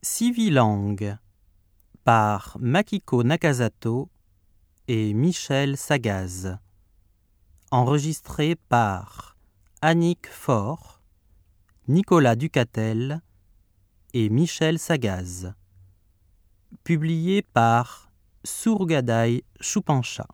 Civilangue par Makiko Nakazato et Michel Sagaz. Enregistré par Annick Faure, Nicolas Ducatel et Michel Sagaz. Publié par Sourgadai Choupancha.